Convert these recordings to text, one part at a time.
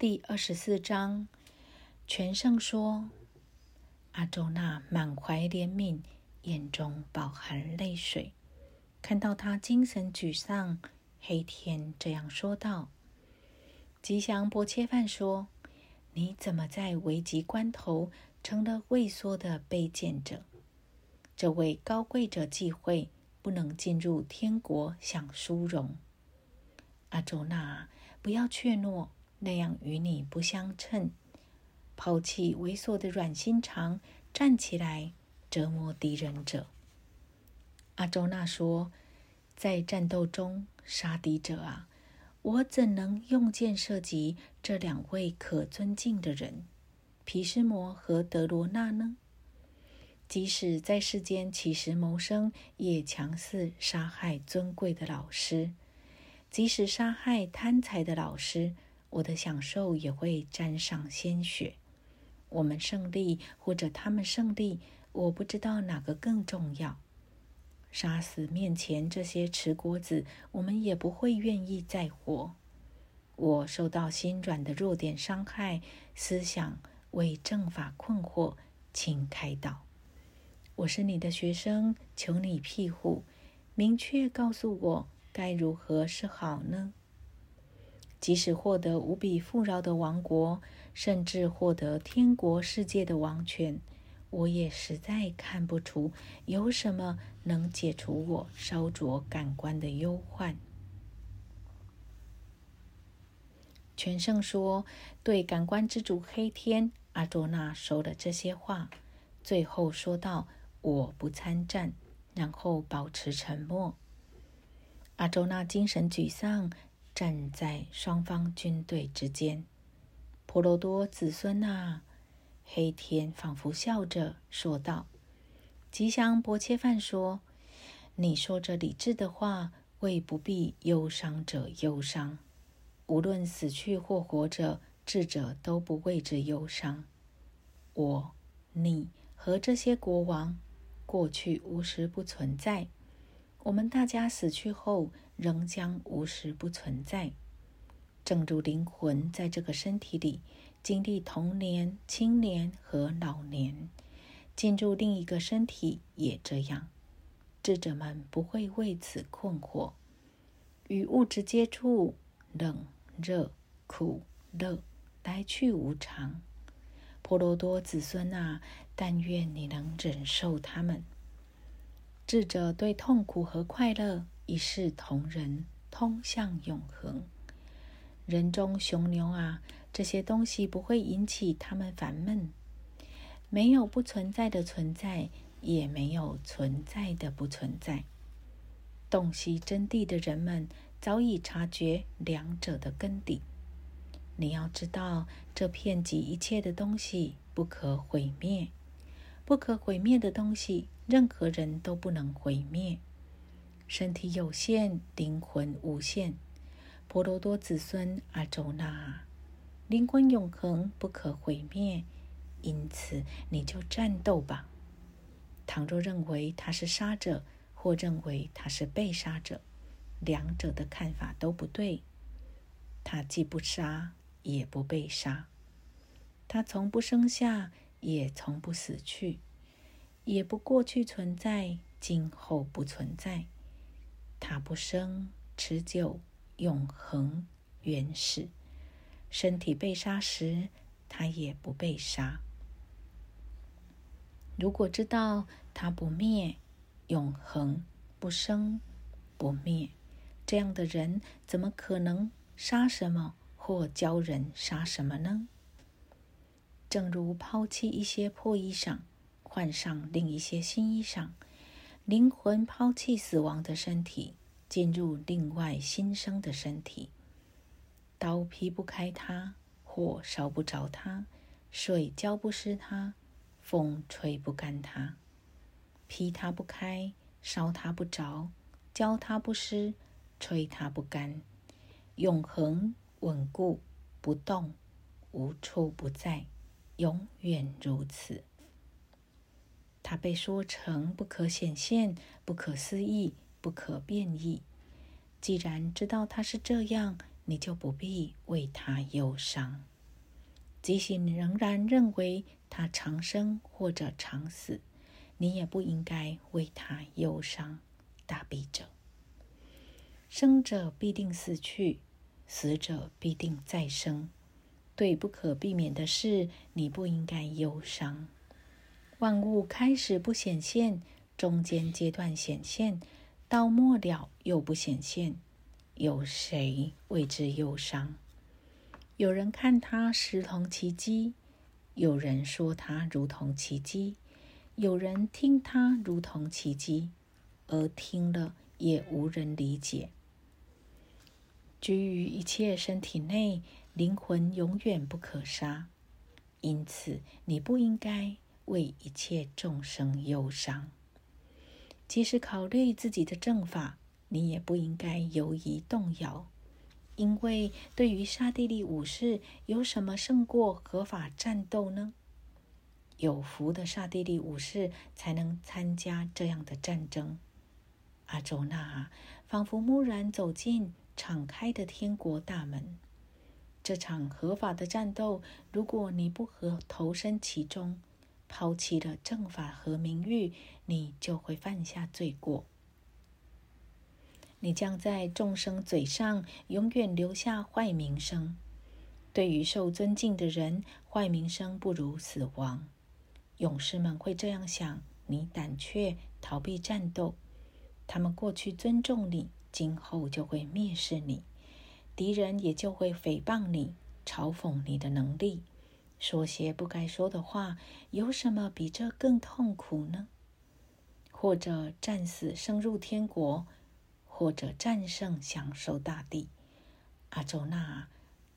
第二十四章，全胜说：“阿周那满怀怜悯，眼中饱含泪水。看到他精神沮丧，黑天这样说道：‘吉祥伯切饭说，你怎么在危急关头成了畏缩的卑贱者？这位高贵者忌讳，不能进入天国享殊荣。阿周那，不要怯懦。’”那样与你不相称，抛弃猥琐的软心肠，站起来折磨敌人者。阿周那说：“在战斗中杀敌者啊，我怎能用箭射击这两位可尊敬的人，毗湿摩和德罗纳呢？即使在世间乞食谋生，也强似杀害尊贵的老师；即使杀害贪财的老师。”我的享受也会沾上鲜血。我们胜利，或者他们胜利，我不知道哪个更重要。杀死面前这些持国子，我们也不会愿意再活。我受到心软的弱点伤害，思想为正法困惑，请开导。我是你的学生，求你庇护，明确告诉我该如何是好呢？即使获得无比富饶的王国，甚至获得天国世界的王权，我也实在看不出有什么能解除我烧灼感官的忧患。全胜说：“对感官之主黑天阿卓那说了这些话，最后说道：‘我不参战。’然后保持沉默。阿卓那精神沮丧。”站在双方军队之间，婆罗多子孙啊！黑天仿佛笑着说道：“吉祥伯切饭说，你说着理智的话，为不必忧伤者忧伤。无论死去或活着，智者都不为之忧伤。我、你和这些国王，过去无时不存在。我们大家死去后。”仍将无时不存在，正如灵魂在这个身体里经历童年、青年和老年，进入另一个身体也这样。智者们不会为此困惑。与物质接触，冷、热、苦、乐，来去无常。婆罗多子孙啊，但愿你能忍受他们。智者对痛苦和快乐。一视同仁，通向永恒。人中雄牛啊，这些东西不会引起他们烦闷。没有不存在的存在，也没有存在的不存在。洞悉真谛的人们早已察觉两者的根底。你要知道，这片及一切的东西不可毁灭，不可毁灭的东西，任何人都不能毁灭。身体有限，灵魂无限。婆罗多子孙阿周那，灵魂永恒，不可毁灭。因此，你就战斗吧。倘若认为他是杀者，或认为他是被杀者，两者的看法都不对。他既不杀，也不被杀；他从不生下，也从不死去，也不过去存在，今后不存在。它不生、持久、永恒、原始。身体被杀时，它也不被杀。如果知道它不灭、永恒、不生、不灭，这样的人怎么可能杀什么或教人杀什么呢？正如抛弃一些破衣裳，换上另一些新衣裳。灵魂抛弃死亡的身体，进入另外新生的身体。刀劈不开它，火烧不着它，水浇不湿它，风吹不干它。劈它不开，烧它不着，浇它不湿，吹它不干。永恒稳固不动，无处不在，永远如此。它被说成不可显现、不可思议、不可变异。既然知道它是这样，你就不必为它忧伤。即使你仍然认为它长生或者长死，你也不应该为它忧伤。大悲者，生者必定死去，死者必定再生。对不可避免的事，你不应该忧伤。万物开始不显现，中间阶段显现，到末了又不显现，有谁为之忧伤？有人看他时同奇迹，有人说他如同奇迹，有人听他如同奇迹，而听了也无人理解。居于一切身体内，灵魂永远不可杀，因此你不应该为一切众生忧伤。即使考虑自己的正法，你也不应该犹疑动摇。因为对于沙地利武士，有什么胜过合法战斗呢？有福的沙地利武士才能参加这样的战争。阿周那仿佛蓦然走进敞开的天国大门。这场合法的战斗，如果你不和投身其中，抛弃了正法和名誉，你就会犯下罪过。你将在众生嘴上永远留下坏名声。对于受尊敬的人，坏名声不如死亡。勇士们会这样想：你胆怯，逃避战斗，他们过去尊重你，今后就会蔑视你。敌人也就会诽谤你，嘲讽你的能力，说些不该说的话。有什么比这更痛苦呢？或者战死，升入天国？或者战胜，享受大地。阿周那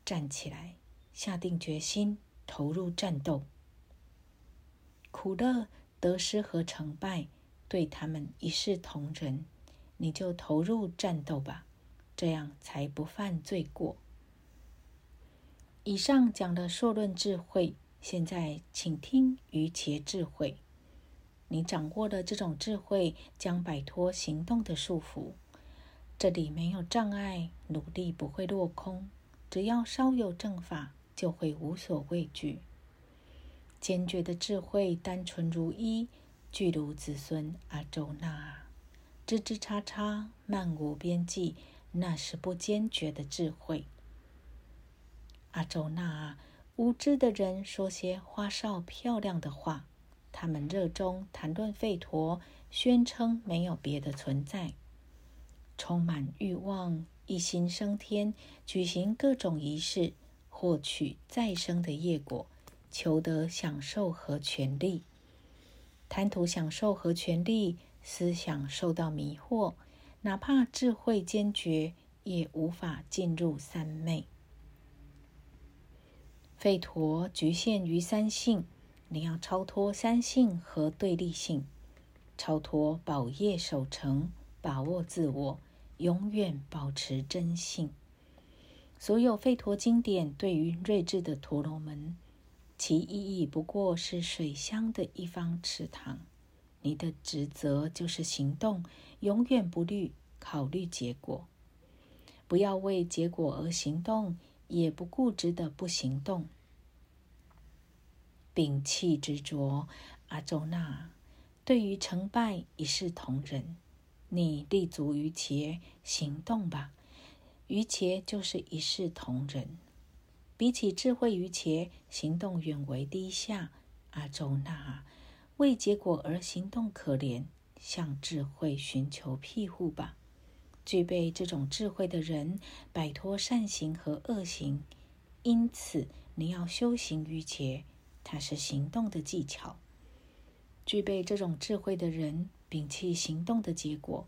站起来，下定决心投入战斗。苦乐、得失和成败对他们一视同仁，你就投入战斗吧，这样才不犯罪过。以上讲的硕论智慧，现在请听于伽智慧。你掌握了这种智慧，将摆脱行动的束缚。这里没有障碍，努力不会落空。只要稍有正法，就会无所畏惧。坚决的智慧，单纯如一，具如子孙阿周那，枝枝叉叉，漫无边际，那是不坚决的智慧。阿周那啊，无知的人说些花哨漂亮的话，他们热衷谈论吠陀，宣称没有别的存在。充满欲望，一心升天，举行各种仪式，获取再生的业果，求得享受和权利。贪图享受和权利，思想受到迷惑，哪怕智慧坚决，也无法进入三昧。吠陀局限于三性，你要超脱三性和对立性，超脱宝业守成。把握自我，永远保持真性。所有吠陀经典对于睿智的陀罗门，其意义不过是水乡的一方池塘。你的职责就是行动，永远不虑考虑结果。不要为结果而行动，也不固执的不行动。摒弃执着，阿周那，对于成败一视同仁。你立足于劫，行动吧。于劫就是一视同仁。比起智慧于劫，行动远为低下。阿周那，为结果而行动可怜，向智慧寻求庇护吧。具备这种智慧的人，摆脱善行和恶行。因此，你要修行于劫，它是行动的技巧。具备这种智慧的人。摒弃行动的结果，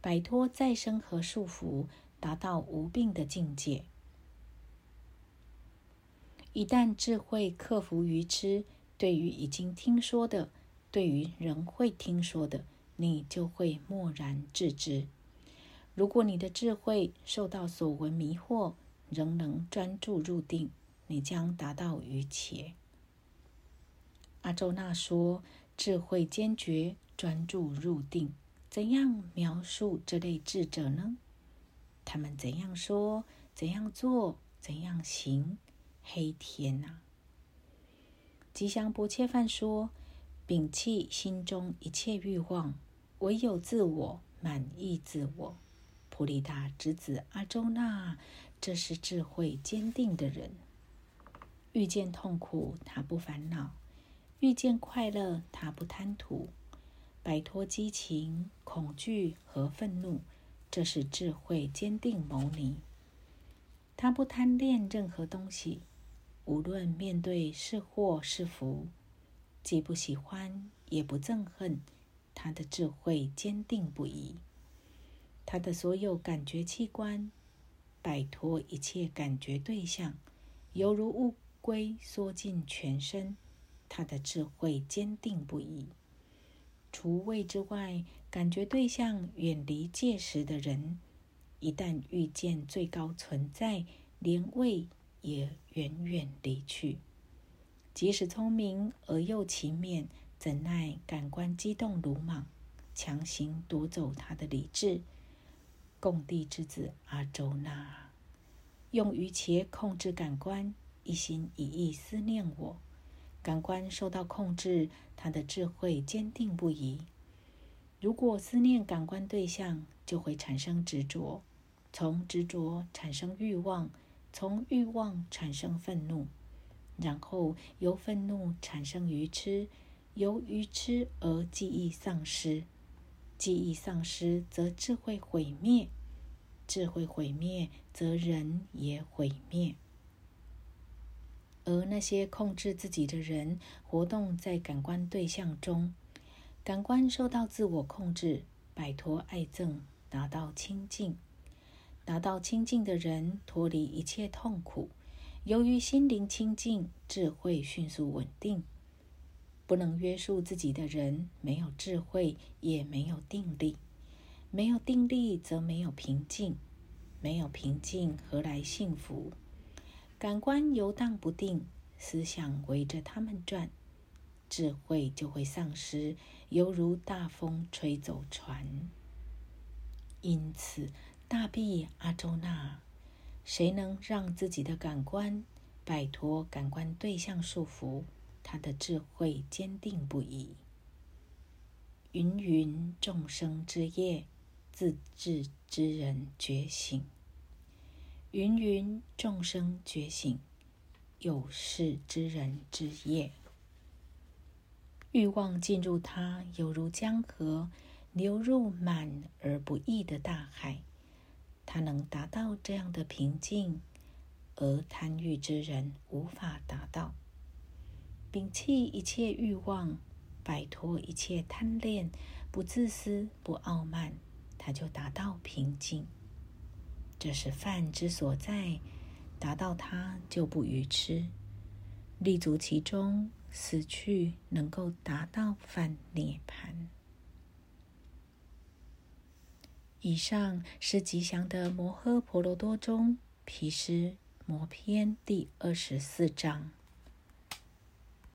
摆脱再生和束缚，达到无病的境界。一旦智慧克服愚痴，对于已经听说的，对于仍会听说的，你就会默然置之。如果你的智慧受到所闻迷惑，仍能专注入定，你将达到于切。阿周那说：“智慧坚决。”专注入定，怎样描述这类智者呢？他们怎样说？怎样做？怎样行？黑天呐！吉祥不切饭说：“摒弃心中一切欲望，唯有自我，满意自我。”普利达之子阿周那，这是智慧坚定的人。遇见痛苦，他不烦恼；遇见快乐，他不贪图。摆脱激情、恐惧和愤怒，这是智慧坚定牟尼。他不贪恋任何东西，无论面对是祸是福，既不喜欢也不憎恨。他的智慧坚定不移。他的所有感觉器官摆脱一切感觉对象，犹如乌龟缩进全身。他的智慧坚定不移。除胃之外，感觉对象远离界时的人，一旦遇见最高存在，连胃也远远离去。即使聪明而又勤勉，怎奈感官激动鲁莽，强行夺走他的理智。共地之子阿周那，用于且控制感官，一心一意思念我。感官受到控制，他的智慧坚定不移。如果思念感官对象，就会产生执着，从执着产生欲望，从欲望产生愤怒，然后由愤怒产生愚痴，由愚痴而记忆丧失。记忆丧失，则智慧毁灭；智慧毁灭，则人也毁灭。而那些控制自己的人，活动在感官对象中，感官受到自我控制，摆脱爱憎，达到清净。达到清净的人，脱离一切痛苦。由于心灵清净，智慧迅速稳定。不能约束自己的人，没有智慧，也没有定力。没有定力，则没有平静。没有平静，何来幸福？感官游荡不定，思想围着他们转，智慧就会丧失，犹如大风吹走船。因此，大臂阿周那，谁能让自己的感官摆脱感官对象束缚？他的智慧坚定不移。芸芸众生之业，自治之人觉醒。芸芸众生觉醒，有事之人之业。欲望进入他，犹如江河流入满而不溢的大海。他能达到这样的平静，而贪欲之人无法达到。摒弃一切欲望，摆脱一切贪恋，不自私，不傲慢，他就达到平静。这是饭之所在，达到它就不愚痴，立足其中，死去能够达到饭涅盘。以上是吉祥的摩诃婆罗多中毗湿摩篇第二十四章。